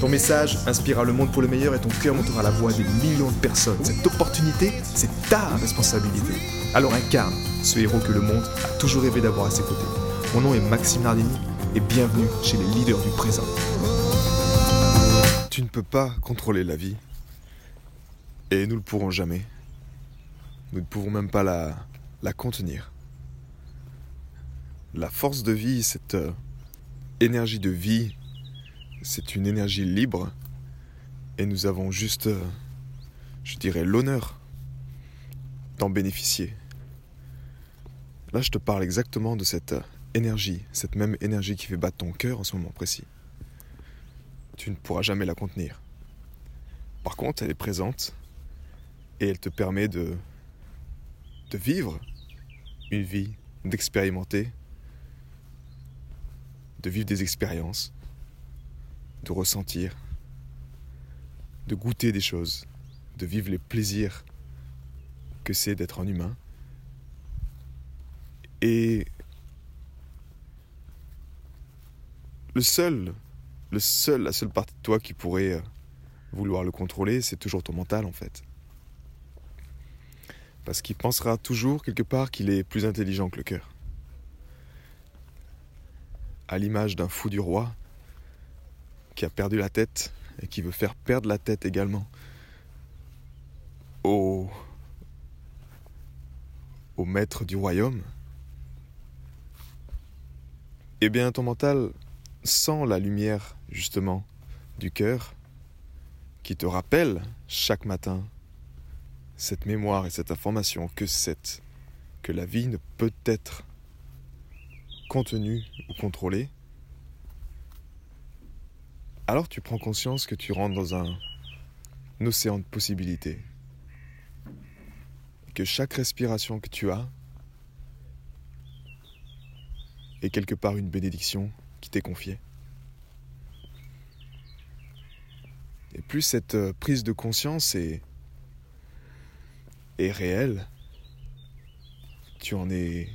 Ton message inspirera le monde pour le meilleur et ton cœur montera la voix des millions de personnes. Cette opportunité, c'est ta responsabilité. Alors incarne ce héros que le monde a toujours rêvé d'avoir à ses côtés. Mon nom est Maxime Nardini et bienvenue chez les leaders du présent. Tu ne peux pas contrôler la vie. Et nous ne le pourrons jamais. Nous ne pouvons même pas la, la contenir. La force de vie, cette euh, énergie de vie, c'est une énergie libre et nous avons juste, euh, je dirais, l'honneur d'en bénéficier. Là, je te parle exactement de cette euh, énergie, cette même énergie qui fait battre ton cœur en ce moment précis. Tu ne pourras jamais la contenir. Par contre, elle est présente et elle te permet de, de vivre une vie, d'expérimenter, de vivre des expériences, de ressentir, de goûter des choses, de vivre les plaisirs que c'est d'être un humain. Et le seul, le seul, la seule partie de toi qui pourrait euh, vouloir le contrôler, c'est toujours ton mental en fait. Parce qu'il pensera toujours quelque part qu'il est plus intelligent que le cœur. À l'image d'un fou du roi, qui a perdu la tête et qui veut faire perdre la tête également au, au maître du royaume, eh bien ton mental sent la lumière justement du cœur qui te rappelle chaque matin cette mémoire et cette information que cette que la vie ne peut être contenue ou contrôlée alors tu prends conscience que tu rentres dans un, océan de possibilités. Que chaque respiration que tu as est quelque part une bénédiction qui t'est confiée. Et plus cette euh, prise de conscience est, est réelle, tu en es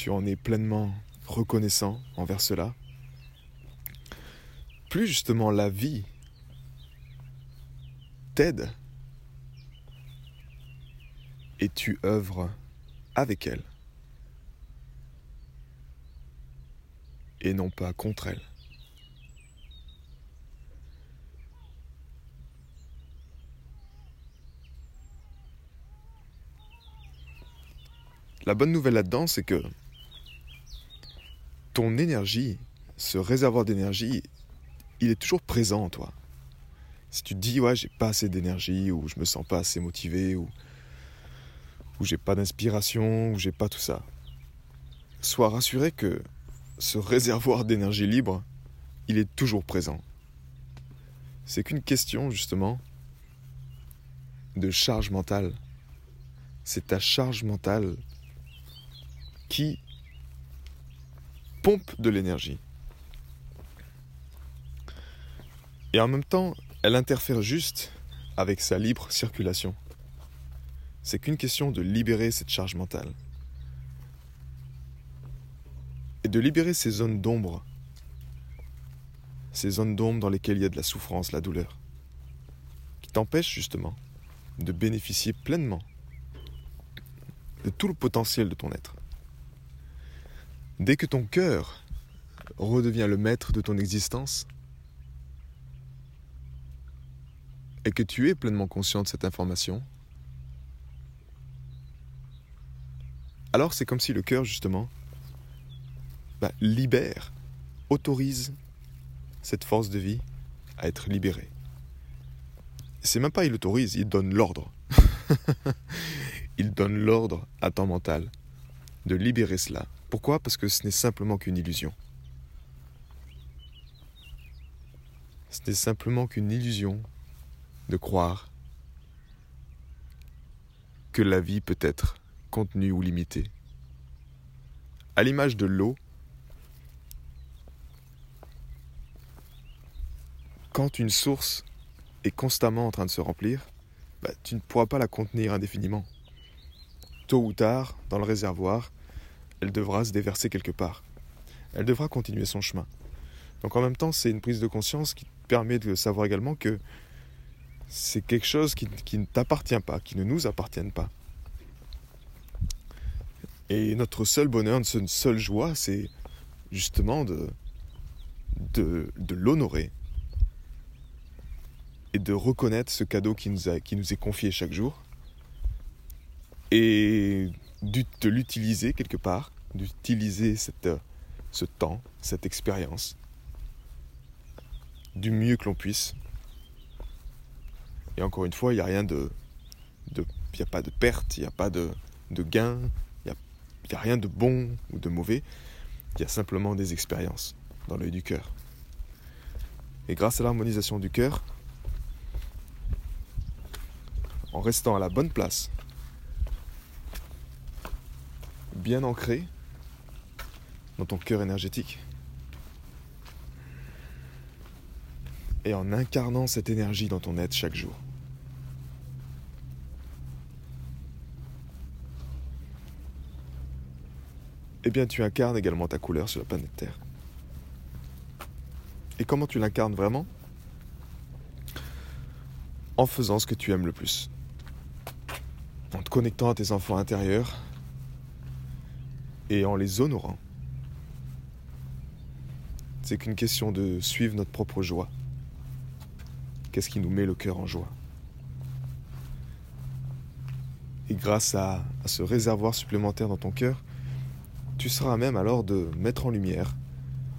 tu en es pleinement reconnaissant envers cela, plus justement la vie t'aide et tu œuvres avec elle et non pas contre elle. La bonne nouvelle là-dedans, c'est que ton énergie, ce réservoir d'énergie, il est toujours présent en toi. Si tu te dis, ouais, j'ai pas assez d'énergie, ou je me sens pas assez motivé, ou, ou j'ai pas d'inspiration, ou j'ai pas tout ça, sois rassuré que ce réservoir d'énergie libre, il est toujours présent. C'est qu'une question, justement, de charge mentale. C'est ta charge mentale qui pompe de l'énergie. Et en même temps, elle interfère juste avec sa libre circulation. C'est qu'une question de libérer cette charge mentale. Et de libérer ces zones d'ombre. Ces zones d'ombre dans lesquelles il y a de la souffrance, la douleur. Qui t'empêchent justement de bénéficier pleinement de tout le potentiel de ton être. Dès que ton cœur redevient le maître de ton existence, et que tu es pleinement conscient de cette information, alors c'est comme si le cœur, justement, bah, libère, autorise cette force de vie à être libérée. C'est même pas il autorise, il donne l'ordre. il donne l'ordre à ton mental de libérer cela pourquoi? Parce que ce n'est simplement qu'une illusion. Ce n'est simplement qu'une illusion de croire que la vie peut être contenue ou limitée. À l'image de l'eau, quand une source est constamment en train de se remplir, bah, tu ne pourras pas la contenir indéfiniment. Tôt ou tard, dans le réservoir, elle devra se déverser quelque part. Elle devra continuer son chemin. Donc en même temps, c'est une prise de conscience qui permet de savoir également que c'est quelque chose qui, qui ne t'appartient pas, qui ne nous appartienne pas. Et notre seul bonheur, notre seule joie, c'est justement de, l'honorer et de reconnaître ce cadeau qui nous est confié chaque jour et de l'utiliser quelque part, d'utiliser ce temps, cette expérience du mieux que l'on puisse. Et encore une fois, il n'y a rien de. Il n'y a pas de perte, il n'y a pas de, de gain, il n'y a rien de bon ou de mauvais. Il y a simplement des expériences dans l'œil du cœur. Et grâce à l'harmonisation du cœur, en restant à la bonne place, bien ancré dans ton cœur énergétique, et en incarnant cette énergie dans ton être chaque jour. Eh bien, tu incarnes également ta couleur sur la planète Terre. Et comment tu l'incarnes vraiment? En faisant ce que tu aimes le plus. En te connectant à tes enfants intérieurs et en les honorant. C'est qu'une question de suivre notre propre joie. Qu'est-ce qui nous met le cœur en joie? Et grâce à, ce réservoir supplémentaire dans ton cœur, tu seras même alors de mettre en lumière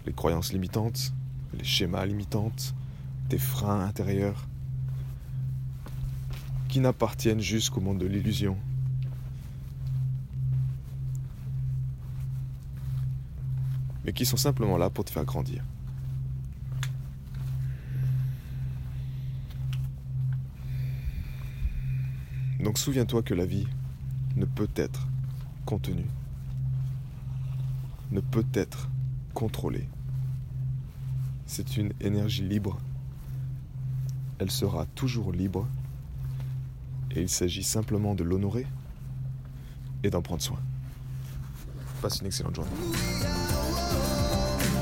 les croyances limitantes, les schémas limitantes, tes freins intérieurs, qui n'appartiennent jusqu'au monde de l'illusion. Mais qui sont simplement là pour te faire grandir. Donc souviens-toi que la vie ne peut être contenue, ne peut être contrôlée. C'est une énergie libre. Elle sera toujours libre. Et il s'agit simplement de l'honorer et d'en prendre soin. Passe une excellente journée.